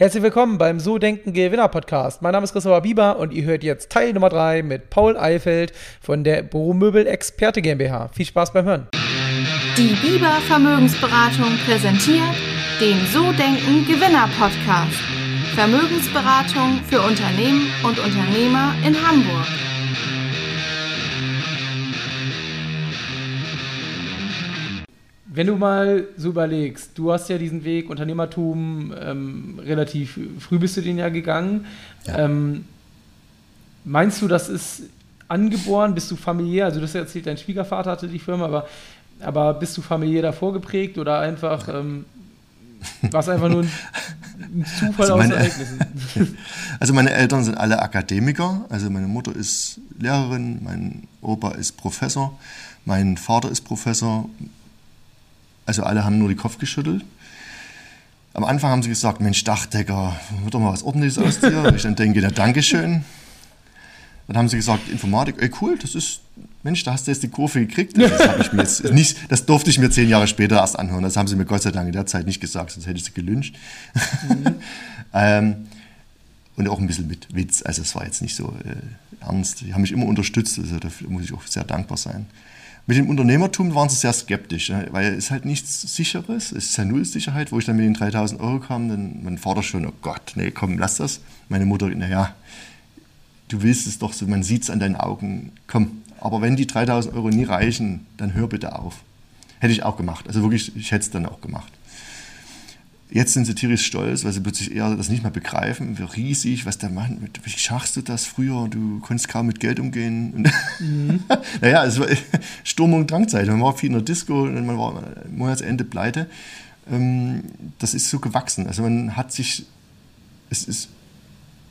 Herzlich willkommen beim So Denken Gewinner Podcast. Mein Name ist Christopher Bieber und ihr hört jetzt Teil Nummer 3 mit Paul Eifeld von der Büromöbel Experte GmbH. Viel Spaß beim Hören. Die Bieber Vermögensberatung präsentiert den So Denken Gewinner Podcast. Vermögensberatung für Unternehmen und Unternehmer in Hamburg. Wenn du mal so überlegst, du hast ja diesen Weg Unternehmertum ähm, relativ früh bist du den ja gegangen. Ja. Ähm, meinst du, das ist angeboren? Bist du familiär? Also du hast ja erzählt, dein Schwiegervater hatte die Firma, aber, aber bist du familiär davor geprägt oder einfach ähm, war es einfach nur ein, ein Zufall also meine, aus Ereignissen? Also meine Eltern sind alle Akademiker. Also meine Mutter ist Lehrerin, mein Opa ist Professor, mein Vater ist Professor, also alle haben nur den Kopf geschüttelt. Am Anfang haben sie gesagt, Mensch, Dachdecker, wird doch mal was Ordentliches aus dir. Und ich dann denke, na Dankeschön. Dann haben sie gesagt, Informatik, ey cool, das ist, Mensch, da hast du jetzt die Kurve gekriegt. Das, ich mir jetzt nicht, das durfte ich mir zehn Jahre später erst anhören. Das haben sie mir Gott sei Dank in der Zeit nicht gesagt, sonst hätte ich sie gelünscht. Mhm. ähm, und auch ein bisschen mit Witz. Also es war jetzt nicht so äh, ernst. Die haben mich immer unterstützt, also dafür muss ich auch sehr dankbar sein. Mit dem Unternehmertum waren sie sehr skeptisch, weil es halt nichts Sicheres, es ist ja null Sicherheit. Wo ich dann mit den 3000 Euro kam, dann mein Vater schon, oh Gott, nee, komm, lass das. Meine Mutter, naja, du willst es doch so, man sieht es an deinen Augen, komm. Aber wenn die 3000 Euro nie reichen, dann hör bitte auf. Hätte ich auch gemacht. Also wirklich, ich hätte es dann auch gemacht. Jetzt sind sie tierisch stolz, weil sie plötzlich eher das nicht mehr begreifen, wie riesig, was der Mann, wie schaffst du das früher? Du konntest kaum mit Geld umgehen. Mhm. naja, es war Sturm- und Drangzeit. Man war viel in der Disco und man war Monatsende pleite. Ähm, das ist so gewachsen. Also man hat sich, es ist,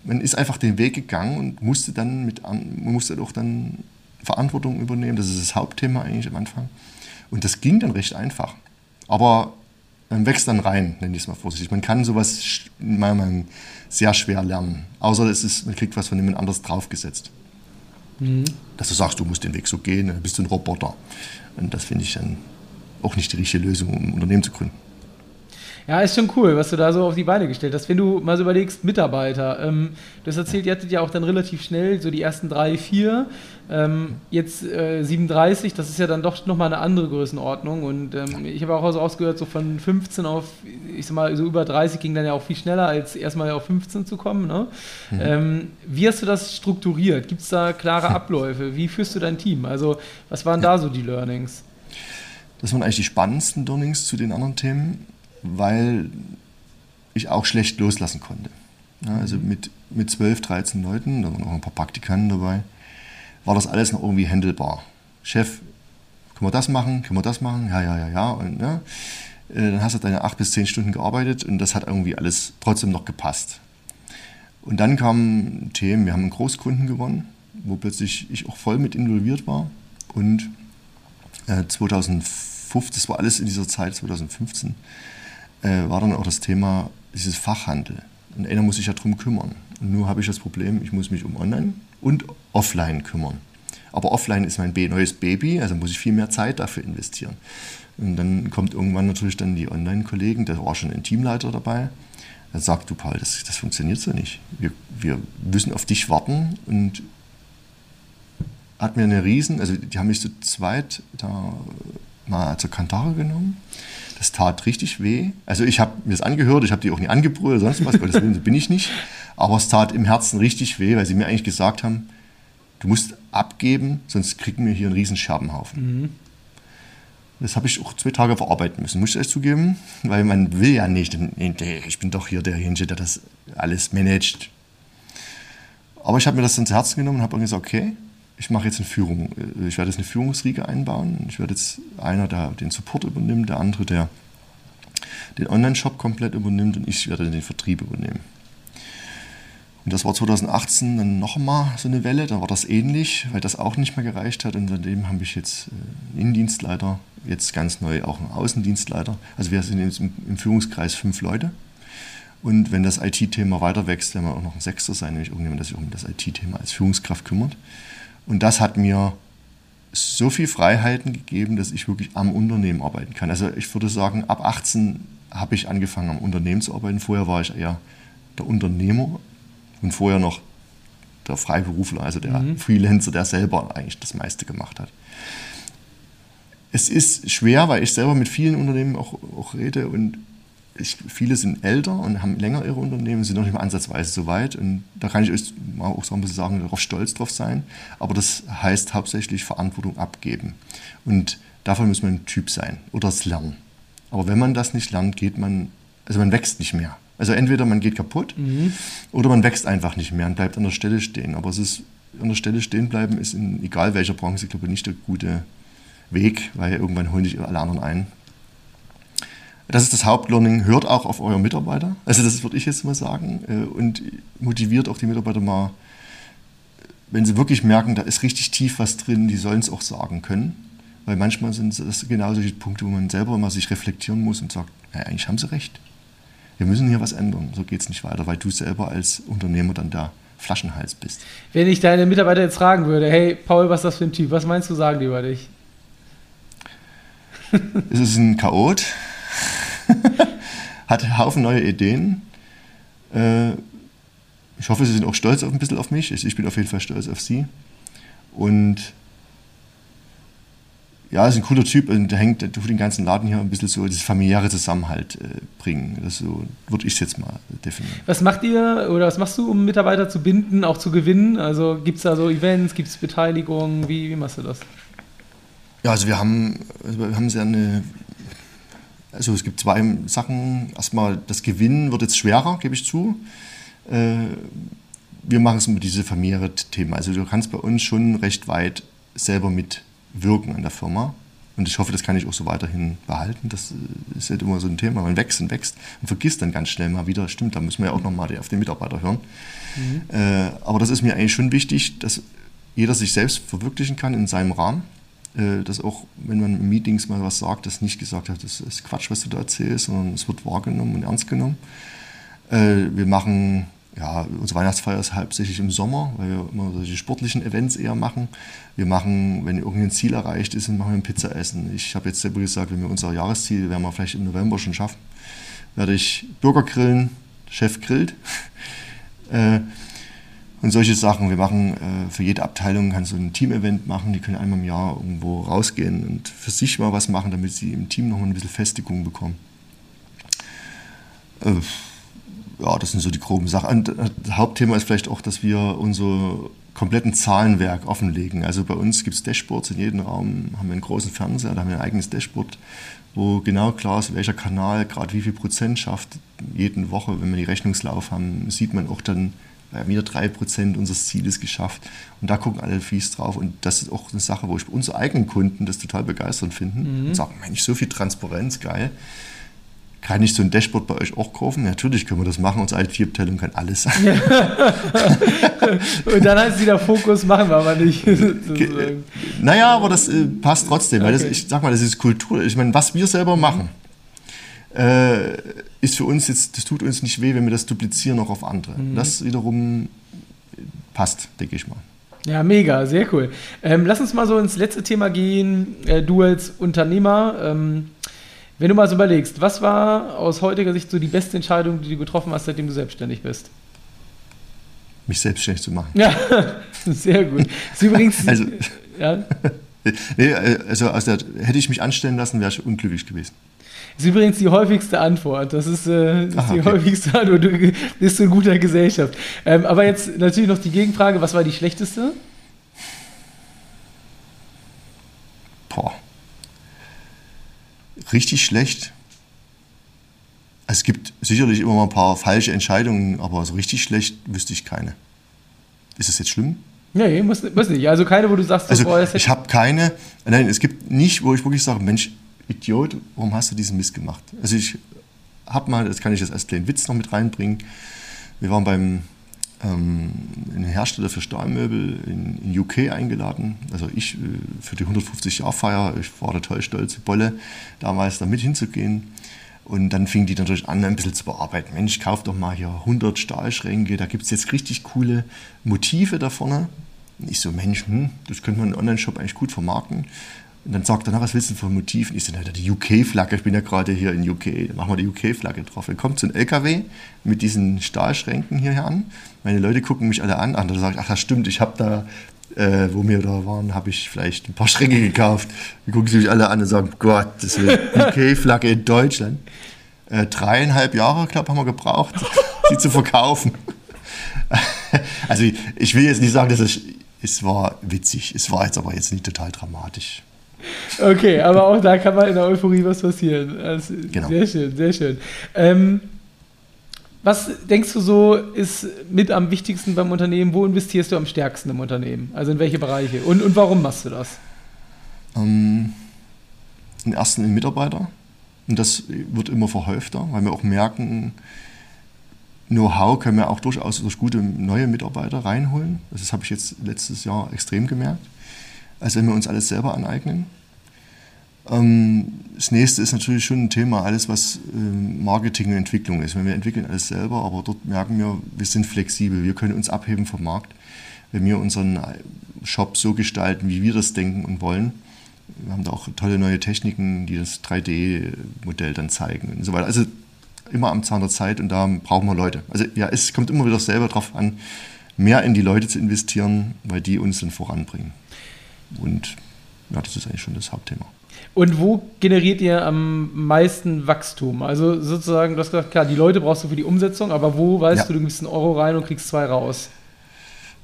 man ist einfach den Weg gegangen und musste dann mit, man musste doch dann Verantwortung übernehmen. Das ist das Hauptthema eigentlich am Anfang. Und das ging dann recht einfach. Aber wächst dann rein, nenne ich es mal vorsichtig. Man kann sowas in meiner Meinung sehr schwer lernen. Außer es ist, man kriegt was von jemand anders draufgesetzt. Mhm. Dass du sagst, du musst den Weg so gehen, dann bist du ein Roboter. Und das finde ich dann auch nicht die richtige Lösung, um ein Unternehmen zu gründen. Ja, ist schon cool, was du da so auf die Beine gestellt hast. Wenn du mal so überlegst, Mitarbeiter, ähm, du hast erzählt, ihr hattet ja auch dann relativ schnell so die ersten drei, vier, ähm, jetzt äh, 37, das ist ja dann doch nochmal eine andere Größenordnung und ähm, ich habe auch so ausgehört, so von 15 auf, ich sag mal, so über 30 ging dann ja auch viel schneller, als erstmal auf 15 zu kommen. Ne? Mhm. Ähm, wie hast du das strukturiert? Gibt es da klare Abläufe? Wie führst du dein Team? Also, was waren da so die Learnings? Das waren eigentlich die spannendsten Learnings zu den anderen Themen weil ich auch schlecht loslassen konnte. Ja, also mit, mit 12, 13 Leuten, da waren auch ein paar Praktikanten dabei, war das alles noch irgendwie handelbar. Chef, können wir das machen, können wir das machen, ja, ja, ja, ja. Und, ja. Äh, dann hast du deine 8 bis 10 Stunden gearbeitet und das hat irgendwie alles trotzdem noch gepasst. Und dann kamen Themen, wir haben einen Großkunden gewonnen, wo plötzlich ich auch voll mit involviert war. Und äh, 2005, das war alles in dieser Zeit, 2015, äh, war dann auch das Thema dieses Fachhandel. Und einer muss sich ja darum kümmern. Und nur habe ich das Problem, ich muss mich um Online und Offline kümmern. Aber Offline ist mein neues Baby, also muss ich viel mehr Zeit dafür investieren. Und dann kommt irgendwann natürlich dann die Online-Kollegen, da war schon ein Teamleiter dabei. Dann sagt du, Paul, das, das funktioniert so nicht. Wir, wir müssen auf dich warten. Und hat mir eine Riesen, also die haben mich zu zweit da mal zur Kantare genommen das tat richtig weh. Also ich habe mir das angehört, ich habe die auch nie angebrüllt oder sonst was, Willen, so bin ich nicht. Aber es tat im Herzen richtig weh, weil sie mir eigentlich gesagt haben, du musst abgeben, sonst kriegen wir hier einen riesen Scherbenhaufen. Mhm. Das habe ich auch zwei Tage verarbeiten müssen, muss ich ehrlich zugeben, weil man will ja nicht, ich bin doch hier derjenige, der das alles managt. Aber ich habe mir das ins Herzen genommen und habe gesagt, okay, ich mache jetzt eine Führung. Ich werde jetzt eine Führungsriege einbauen. Ich werde jetzt einer, der den Support übernimmt, der andere, der den Online-Shop komplett übernimmt und ich werde den Vertrieb übernehmen. Und das war 2018 dann nochmal so eine Welle, da war das ähnlich, weil das auch nicht mehr gereicht hat. Und seitdem habe ich jetzt äh, einen Innendienstleiter, jetzt ganz neu auch einen Außendienstleiter. Also wir sind jetzt im, Führungskreis fünf Leute. Und wenn das IT-Thema weiter wächst, werden wir auch noch ein Sechster sein, nämlich irgendjemand, der sich um das IT-Thema als Führungskraft kümmert. Und das hat mir so viel Freiheiten gegeben, dass ich wirklich am Unternehmen arbeiten kann. Also ich würde sagen, ab 18 habe ich angefangen am Unternehmen zu arbeiten. Vorher war ich eher der Unternehmer und vorher noch der Freiberufler, also der mhm. Freelancer, der selber eigentlich das meiste gemacht hat. Es ist schwer, weil ich selber mit vielen Unternehmen auch, auch rede und ich, viele sind älter und haben länger ihre Unternehmen, sind noch nicht mal ansatzweise so weit. Und da kann ich euch auch so ein bisschen sagen, darauf stolz drauf sein. Aber das heißt hauptsächlich Verantwortung abgeben. Und dafür muss man ein Typ sein oder es lernen. Aber wenn man das nicht lernt, geht man, also man wächst nicht mehr. Also entweder man geht kaputt mhm. oder man wächst einfach nicht mehr und bleibt an der Stelle stehen. Aber es ist, an der Stelle stehen bleiben ist in egal welcher Branche, ich glaube, nicht der gute Weg, weil irgendwann holen dich alle anderen ein. Das ist das Hauptlearning. Hört auch auf eure Mitarbeiter. Also das würde ich jetzt mal sagen. Äh, und motiviert auch die Mitarbeiter mal, wenn sie wirklich merken, da ist richtig tief was drin, die sollen es auch sagen können. Weil manchmal sind das genau solche Punkte, wo man selber mal sich reflektieren muss und sagt, ja, eigentlich haben sie recht. Wir müssen hier was ändern. So geht es nicht weiter, weil du selber als Unternehmer dann der Flaschenhals bist. Wenn ich deine Mitarbeiter jetzt fragen würde, hey Paul, was ist das für ein Typ? Was meinst du, sagen die über dich? es ist ein Chaot, hat einen Haufen neue Ideen. Äh, ich hoffe, Sie sind auch stolz auf, ein bisschen auf mich. Ich bin auf jeden Fall stolz auf Sie. Und ja, ist ein cooler Typ und der hängt, der tut den ganzen Laden hier ein bisschen so das familiäre Zusammenhalt äh, bringen. Das so würde ich es jetzt mal definieren. Was macht ihr oder was machst du, um Mitarbeiter zu binden, auch zu gewinnen? Also gibt es da so Events, gibt es Beteiligung? Wie, wie machst du das? Ja, also wir haben, also wir haben sehr eine also es gibt zwei Sachen. Erstmal, das Gewinnen wird jetzt schwerer, gebe ich zu. Äh, wir machen es mit diesen familiären Themen. Also du kannst bei uns schon recht weit selber mitwirken an der Firma. Und ich hoffe, das kann ich auch so weiterhin behalten. Das ist halt immer so ein Thema. Man wächst und wächst und vergisst dann ganz schnell mal wieder. Stimmt, da müssen wir ja auch nochmal auf den Mitarbeiter hören. Mhm. Äh, aber das ist mir eigentlich schon wichtig, dass jeder sich selbst verwirklichen kann in seinem Rahmen. Äh, dass auch, wenn man in Meetings mal was sagt, das nicht gesagt hat, das ist Quatsch, was du da erzählst, sondern es wird wahrgenommen und ernst genommen. Äh, wir machen, ja, unsere Weihnachtsfeier ist hauptsächlich im Sommer, weil wir immer solche sportlichen Events eher machen. Wir machen, wenn irgendein Ziel erreicht ist, machen wir ein Pizza essen. Ich habe jetzt selber gesagt, wenn wir unser Jahresziel, werden wir vielleicht im November schon schaffen, werde ich Burger grillen, Chef grillt. Und solche Sachen. Wir machen äh, für jede Abteilung kannst du ein Team-Event machen. Die können einmal im Jahr irgendwo rausgehen und für sich mal was machen, damit sie im Team noch ein bisschen Festigung bekommen. Äh, ja, das sind so die groben Sachen. Und äh, das Hauptthema ist vielleicht auch, dass wir unser kompletten Zahlenwerk offenlegen. Also bei uns gibt es Dashboards in jedem Raum, haben wir einen großen Fernseher, da haben wir ein eigenes Dashboard, wo genau klar ist, welcher Kanal gerade wie viel Prozent schafft. Jede Woche, wenn wir die Rechnungslauf haben, sieht man auch dann, wir haben wieder 3% unseres Zieles geschafft. Und da gucken alle fies drauf. Und das ist auch eine Sache, wo ich bei unsere eigenen Kunden das total begeisternd finden mhm. und sagen, Mensch, so viel Transparenz, geil. Kann ich so ein Dashboard bei euch auch kaufen? Natürlich können wir das machen. Unsere IT-Abteilung kann alles. und dann heißt es wieder Fokus, machen wir aber nicht. naja, aber das äh, passt trotzdem. Weil das, ich sag mal, das ist Kultur. Ich meine, was wir selber machen, äh, ist für uns jetzt, das tut uns nicht weh, wenn wir das duplizieren auch auf andere. Mhm. Das wiederum passt, denke ich mal. Ja, mega, sehr cool. Ähm, lass uns mal so ins letzte Thema gehen. Äh, du als Unternehmer, ähm, wenn du mal so überlegst, was war aus heutiger Sicht so die beste Entscheidung, die du getroffen hast, seitdem du selbstständig bist? Mich selbstständig zu machen. Ja, sehr gut. Das ist übrigens. also, ja. nee, äh, also der, hätte ich mich anstellen lassen, wäre ich unglücklich gewesen. Das ist übrigens die häufigste Antwort. Das ist, äh, das Aha, die okay. häufigste Antwort. Du bist in guter Gesellschaft. Ähm, aber jetzt natürlich noch die Gegenfrage: Was war die schlechteste? Boah. Richtig schlecht. Es gibt sicherlich immer mal ein paar falsche Entscheidungen, aber so richtig schlecht wüsste ich keine. Ist das jetzt schlimm? Nee, muss, muss nicht. Also keine, wo du sagst, also, boah, ich habe keine. Nein, es gibt nicht, wo ich wirklich sage, Mensch, Idiot, warum hast du diesen Mist gemacht? Also ich habe mal, das kann ich jetzt als kleinen Witz noch mit reinbringen, wir waren beim ähm, einem Hersteller für Stahlmöbel in, in UK eingeladen. Also ich äh, für die 150-Jahr-Feier, ich war total stolz, Bolle, damals da mit hinzugehen. Und dann fing die natürlich an, ein bisschen zu bearbeiten. Mensch, kauf doch mal hier 100 Stahlschränke, da gibt es jetzt richtig coole Motive da vorne. Und ich so, Mensch, hm, das könnte man im Online-Shop eigentlich gut vermarkten Und dann sagt er, na, was willst du denn für ein Motiv? Und ich sage, die UK-Flagge, ich bin ja gerade hier in UK, dann machen wir die UK-Flagge drauf. Dann kommt so ein LKW mit diesen Stahlschränken hier an. Meine Leute gucken mich alle an. Andere sagen, ach, das stimmt, ich habe da, äh, wo wir da waren, habe ich vielleicht ein paar Schränke gekauft. Dann gucken sie mich alle an und sagen, Gott, das ist eine UK-Flagge in Deutschland. Äh, dreieinhalb Jahre, glaube haben wir gebraucht, sie zu verkaufen. also ich will jetzt nicht sagen, dass es, es war witzig, es war jetzt aber jetzt nicht total dramatisch. Okay, aber auch da kann mal in der Euphorie was passieren. Also, genau. Sehr schön, sehr schön. Ähm, was denkst du so ist mit am wichtigsten beim Unternehmen? Wo investierst du am stärksten im Unternehmen? Also in welche Bereiche? Und, und warum machst du das? Ähm, Im ersten in Mitarbeiter. Und das wird immer verhäufter, weil wir auch merken, Know-how können wir auch durchaus durch gute neue Mitarbeiter reinholen. Das habe ich jetzt letztes Jahr extrem gemerkt als wenn wir uns alles selber aneignen. Ähm, das nächste ist natürlich schon ein Thema, alles was ähm, Marketing und Entwicklung ist. Wir entwickeln alles selber, aber dort merken wir, wir sind flexibel, wir können uns abheben vom Markt, wenn wir unseren Shop so gestalten, wie wir das denken und wollen. Wir haben da auch tolle neue Techniken, die das 3D-Modell dann zeigen und so weiter. Also immer am Zahn der Zeit und da brauchen wir Leute. Also ja, es kommt immer wieder selber darauf an, mehr in die Leute zu investieren, weil die uns dann voranbringen. Und ja, das ist eigentlich schon das Hauptthema. Und wo generiert ihr am meisten Wachstum? Also sozusagen, du hast gesagt, klar, die Leute brauchst du für die Umsetzung, aber wo weißt ja. du, du gibst einen Euro rein und kriegst zwei raus?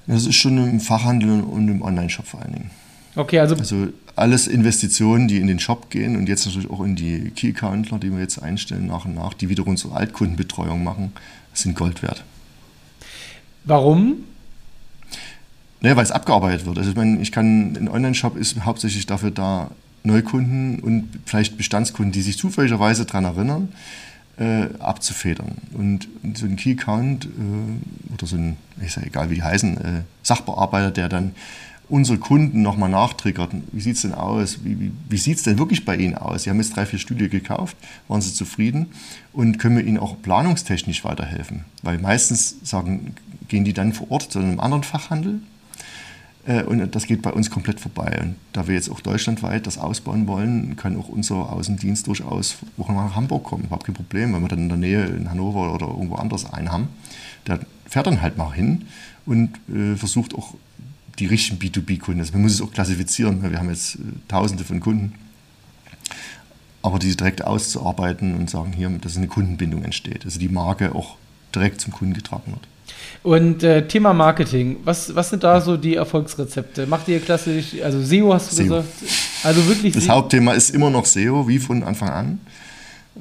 Das ist schon im Fachhandel und im Online-Shop vor allen Dingen. Okay, also. Also alles Investitionen, die in den Shop gehen und jetzt natürlich auch in die Key-Accountler, die wir jetzt einstellen nach und nach, die wiederum unsere Altkundenbetreuung machen, sind Gold wert. Warum? Naja, weil es abgearbeitet wird. Also ich meine, ich kann, ein Online-Shop ist hauptsächlich dafür da, Neukunden und vielleicht Bestandskunden, die sich zufälligerweise daran erinnern, äh, abzufedern. Und so ein Key-Account äh, oder so ein, ich sage egal wie die heißen, äh, Sachbearbeiter, der dann unsere Kunden nochmal nachtriggert. Wie sieht es denn aus? Wie, wie, wie sieht es denn wirklich bei Ihnen aus? Sie haben jetzt drei, vier Stühle gekauft, waren Sie zufrieden? Und können wir Ihnen auch planungstechnisch weiterhelfen? Weil meistens sagen, gehen die dann vor Ort zu einem anderen Fachhandel und das geht bei uns komplett vorbei. Und da wir jetzt auch deutschlandweit das ausbauen wollen, kann auch unser Außendienst durchaus auch nach Hamburg kommen. Überhaupt kein Problem, wenn wir dann in der Nähe in Hannover oder irgendwo anders einen haben. Der fährt dann halt mal hin und äh, versucht auch die richtigen B2B-Kunden. Also man muss es auch klassifizieren. Wir haben jetzt äh, tausende von Kunden. Aber diese direkt auszuarbeiten und sagen, hier, dass eine Kundenbindung entsteht. Also die Marke auch direkt zum Kunden getragen wird. Und äh, Thema Marketing, was, was sind da so die Erfolgsrezepte? Macht ihr klassisch, also SEO hast du SEO. gesagt? Also wirklich Das SEO? Hauptthema ist immer noch SEO, wie von Anfang an.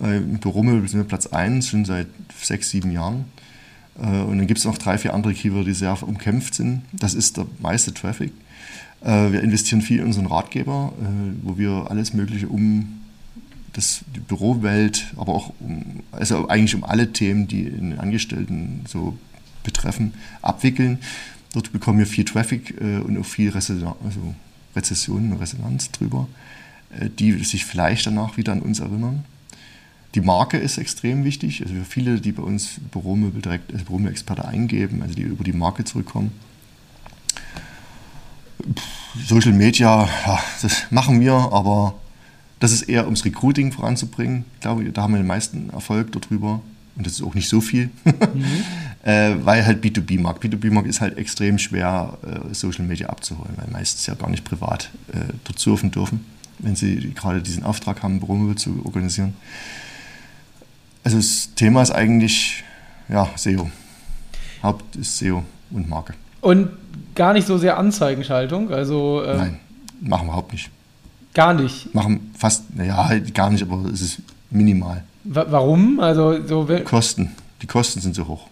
Äh, Im Büromöbel sind wir Platz 1, schon seit sechs, sieben Jahren. Äh, und dann gibt es noch drei, vier andere Keywörter, die sehr umkämpft sind. Das ist der meiste Traffic. Äh, wir investieren viel in unseren Ratgeber, äh, wo wir alles Mögliche um das, die Bürowelt, aber auch um, also eigentlich um alle Themen, die in den Angestellten so betreffen, abwickeln. Dort bekommen wir viel Traffic äh, und auch viel Resonanz, also Rezession und Resonanz drüber, äh, die sich vielleicht danach wieder an uns erinnern. Die Marke ist extrem wichtig. Also für viele, die bei uns Büromöbel direkt als Büromöbel-Experte eingeben, also die über die Marke zurückkommen. Social Media, ja, das machen wir, aber das ist eher ums Recruiting voranzubringen. Ich glaube, da haben wir den meisten Erfolg darüber. Und das ist auch nicht so viel. Mhm. äh, weil halt B2B-Markt. B2B-Markt ist halt extrem schwer, äh, Social Media abzuholen, weil meistens ja gar nicht privat äh, dort surfen dürfen, wenn sie gerade diesen Auftrag haben, Bromöbel zu organisieren. Also das Thema ist eigentlich ja, SEO. Haupt ist SEO und Marke. Und gar nicht so sehr Anzeigenschaltung? Also, äh Nein, machen wir überhaupt nicht. Gar nicht? Machen fast, naja, halt gar nicht, aber es ist minimal. Warum? Also so Kosten. Die Kosten sind so hoch.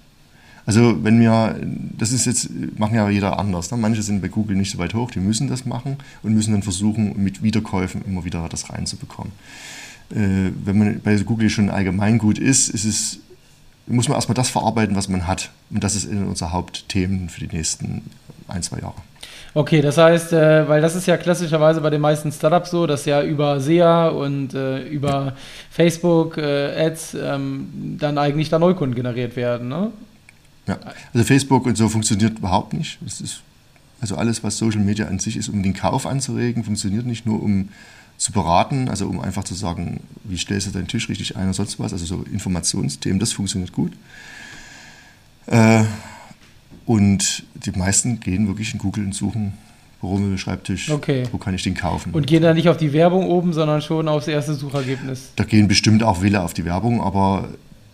Also wenn wir, das ist jetzt, machen ja jeder anders. Ne? Manche sind bei Google nicht so weit hoch, die müssen das machen und müssen dann versuchen, mit Wiederkäufen immer wieder das reinzubekommen. Äh, wenn man bei Google schon allgemein gut ist, ist es, muss man erstmal das verarbeiten, was man hat. Und das ist unser Hauptthemen für die nächsten ein, zwei Jahre. Okay, das heißt, äh, weil das ist ja klassischerweise bei den meisten Startups so, dass ja über SEA und äh, über Facebook äh, Ads ähm, dann eigentlich da Neukunden generiert werden. Ne? Ja, also Facebook und so funktioniert überhaupt nicht. Ist Also alles, was Social Media an sich ist, um den Kauf anzuregen, funktioniert nicht nur, um zu beraten, also um einfach zu sagen, wie stellst du deinen Tisch richtig ein oder sonst was, also so Informationsthemen, das funktioniert gut. Äh, und die meisten gehen wirklich in Google und suchen, warum Schreibtisch, Okay. wo kann ich den kaufen. Und gehen da nicht auf die Werbung oben, sondern schon aufs erste Suchergebnis. Da gehen bestimmt auch Wille auf die Werbung, aber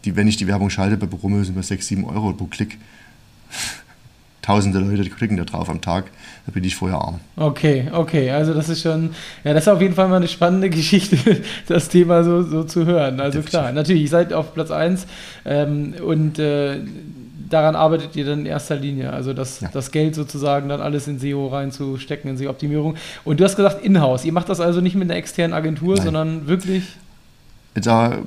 die, wenn ich die Werbung schalte bei Brummel, sind wir 6, 7 Euro pro Klick. Tausende Leute, die klicken da drauf am Tag, da bin ich vorher arm. Okay, okay, also das ist schon, ja, das ist auf jeden Fall mal eine spannende Geschichte, das Thema so, so zu hören. Also Definitiv. klar, natürlich, ihr seid auf Platz 1 ähm, und äh, daran arbeitet ihr dann in erster Linie, also das, Ja. das Geld sozusagen dann alles in SEO reinzustecken, in SEO-Optimierung. Und du hast gesagt in-house, ihr macht das also nicht mit einer externen Agentur, Nein. sondern wirklich, Da,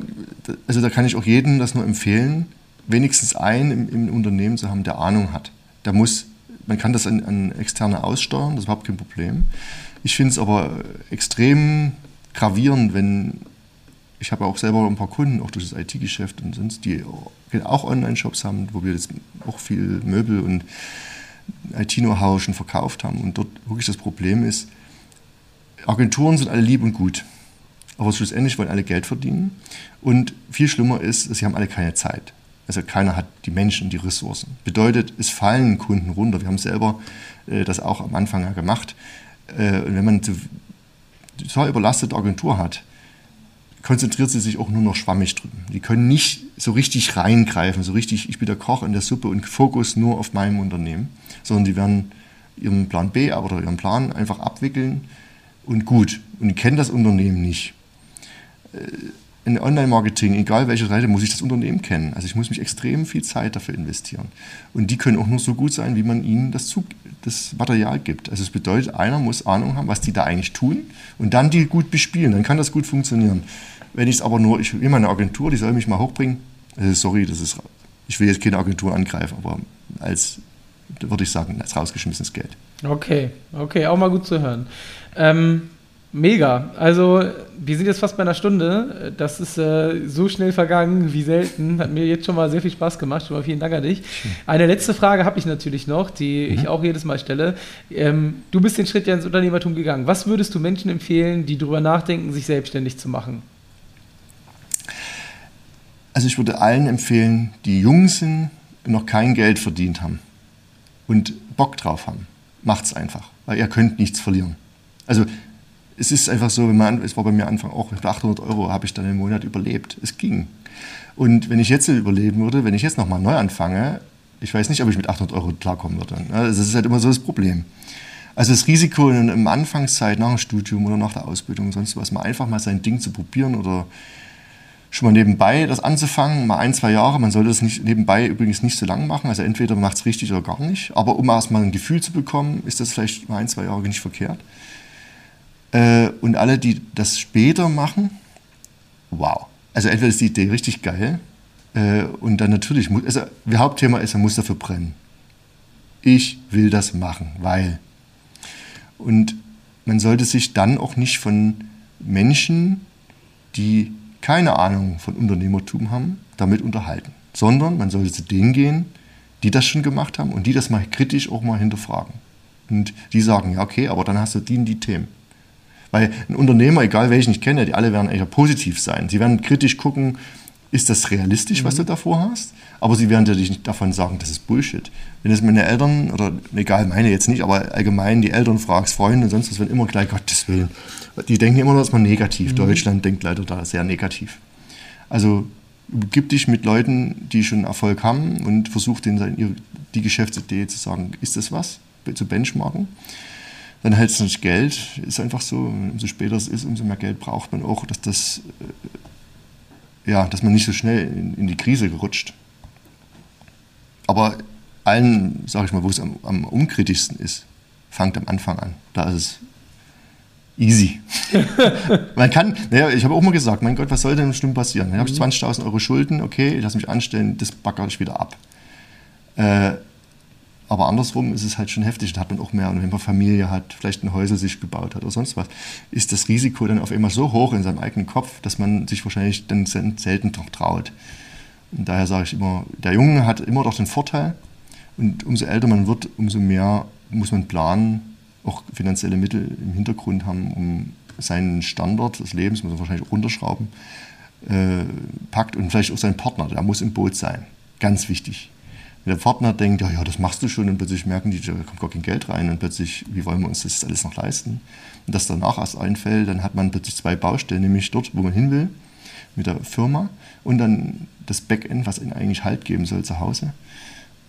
also da kann ich auch jedem das nur empfehlen, wenigstens einen im, im Unternehmen zu haben, der Ahnung hat. Da muss, man kann das an, an Externe aussteuern, das ist überhaupt kein Problem. Ich finde es aber extrem gravierend, wenn, ich habe auch selber ein paar Kunden, auch durch das IT-Geschäft und sonst, die auch Online-Shops haben, wo wir jetzt auch viel Möbel und IT-Know-how schon verkauft haben. Und dort wirklich das Problem ist, Agenturen sind alle lieb und gut. Aber schlussendlich wollen alle Geld verdienen. Und viel schlimmer ist, sie haben alle keine Zeit. Also keiner hat die Menschen und die Ressourcen. Bedeutet, es fallen Kunden runter. Wir haben selber äh, das auch am Anfang ja gemacht. Äh, und wenn man zu total überlastete Agentur hat, konzentriert sie sich auch nur noch schwammig drüben. Die können nicht so richtig reingreifen, so richtig, ich bin der Koch in der Suppe und Fokus nur auf meinem Unternehmen, sondern die werden ihren Plan B oder ihren Plan einfach abwickeln und gut. Und die kennen das Unternehmen nicht. Äh, In Online-Marketing, egal welche Seite, muss ich das Unternehmen kennen. Also ich muss mich extrem viel Zeit dafür investieren. Und die können auch nur so gut sein, wie man ihnen das, Zug, das Material gibt. Also es bedeutet, einer muss Ahnung haben, was die da eigentlich tun und dann die gut bespielen. Dann kann das gut funktionieren. Wenn ich es aber nur, ich will meine Agentur, die soll mich mal hochbringen. Also sorry, das ist, ich will jetzt keine Agentur angreifen, aber als, würde ich sagen, als rausgeschmissenes Geld. okay, okay, auch mal gut zu hören. Ähm, mega, also wir sind jetzt fast bei einer Stunde, das ist äh, so schnell vergangen wie selten, hat mir jetzt schon mal sehr viel Spaß gemacht, schon mal vielen Dank an dich. Eine letzte Frage habe ich natürlich noch, die ich auch jedes Mal stelle. Ähm, du bist den Schritt ja ins Unternehmertum gegangen. Was würdest du Menschen empfehlen, die darüber nachdenken, sich selbstständig zu machen? Also ich würde allen empfehlen, die jung sind noch kein Geld verdient haben und Bock drauf haben, macht's einfach, weil ihr könnt nichts verlieren. Also es ist einfach so, wenn man, es war bei mir Anfang auch, mit 800 Euro habe ich dann im Monat überlebt. Es ging. Und wenn ich jetzt überleben würde, wenn ich jetzt nochmal neu anfange, ich weiß nicht, ob ich mit 800 Euro klarkommen würde. Also das ist halt immer so das Problem. Also das Risiko in der Anfangszeit nach dem Studium oder nach der Ausbildung und sonst was, mal einfach mal sein Ding zu probieren oder schon mal nebenbei das anzufangen, mal ein, zwei Jahre. Man sollte das nicht nebenbei übrigens nicht so lang machen. Also entweder man macht es richtig oder gar nicht. Aber um erstmal ein Gefühl zu bekommen, ist das vielleicht mal ein, zwei Jahre nicht verkehrt. Äh, und alle, die das später machen, wow. Also entweder ist die Idee richtig geil äh, und dann natürlich, also das Hauptthema ist, man muss dafür brennen. Ich will das machen, weil. Und man sollte sich dann auch nicht von Menschen, die keine Ahnung von Unternehmertum haben, damit unterhalten, sondern man sollte zu denen gehen, die das schon gemacht haben und die das mal kritisch auch mal hinterfragen. Und die sagen, ja, okay, aber dann hast du die und die Themen. Weil ein Unternehmer, egal welchen ich kenne, die alle werden eigentlich positiv sein. Sie werden kritisch gucken, ist das realistisch, was du davor hast? Aber sie werden dir nicht davon sagen, das ist Bullshit. Wenn es meine Eltern, oder egal, meine jetzt nicht, aber allgemein die Eltern fragst, Freunde und sonst was, werden immer gleich, Gottes Willen. Die denken immer nur erstmal negativ. Deutschland denkt leider da sehr negativ. Also gib dich mit Leuten, die schon Erfolg haben und versuch denen die Geschäftsidee zu sagen, ist das was? Zu benchmarken. Dann hältst du nicht Geld, ist einfach so. Umso später es ist, umso mehr Geld braucht man auch, dass das äh, ja, dass man nicht so schnell in, in die Krise gerutscht. Aber allen, sage ich mal, wo es am, am unkritischsten ist, fangt am Anfang an. Da ist es easy. man kann, naja, ich habe auch mal gesagt, mein Gott, was soll denn schlimm passieren? Dann habe ich 20.000 Euro Schulden, okay, ich lasse mich anstellen, das backere ich wieder ab. Äh, aber andersrum ist es halt schon heftig, da hat man auch mehr. Und wenn man Familie hat, vielleicht ein Häusel sich gebaut hat oder sonst was, ist das Risiko dann auf einmal so hoch in seinem eigenen Kopf, dass man sich wahrscheinlich dann selten noch traut. Und daher sage ich immer, der Junge hat immer doch den Vorteil, Und umso älter man wird, umso mehr muss man planen, auch finanzielle Mittel im Hintergrund haben, um seinen Standard des Lebens, muss man wahrscheinlich runterschrauben, äh, packt und vielleicht auch seinen Partner, der muss im Boot sein. Ganz wichtig. Der Partner denkt, ja, ja, das machst du schon und plötzlich merken die, da kommt gar kein Geld rein und plötzlich, wie wollen wir uns das alles noch leisten? Und das danach erst einfällt, dann hat man plötzlich zwei Baustellen, nämlich dort, wo man hin will, mit der Firma und dann das Backend, was ihnen eigentlich Halt geben soll zu Hause.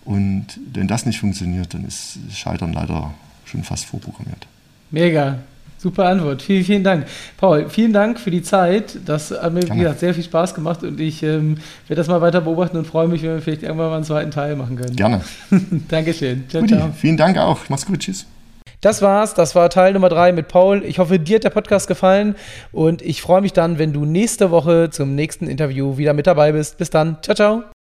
Und wenn das nicht funktioniert, dann ist Scheitern leider schon fast vorprogrammiert. Mega. Super Antwort. Vielen, vielen Dank. Paul, vielen Dank für die Zeit. Das hat mir, wie gesagt, sehr viel Spaß gemacht und ich ähm, werde das mal weiter beobachten und freue mich, wenn wir vielleicht irgendwann mal einen zweiten Teil machen können. Gerne. Dankeschön. Ciao, Guti, ciao. Vielen Dank auch. Mach's gut. Tschüss. Das war's. Das war Teil Nummer drei mit Paul. Ich hoffe, dir hat der Podcast gefallen und ich freue mich dann, wenn du nächste Woche zum nächsten Interview wieder mit dabei bist. Bis dann. Ciao, ciao.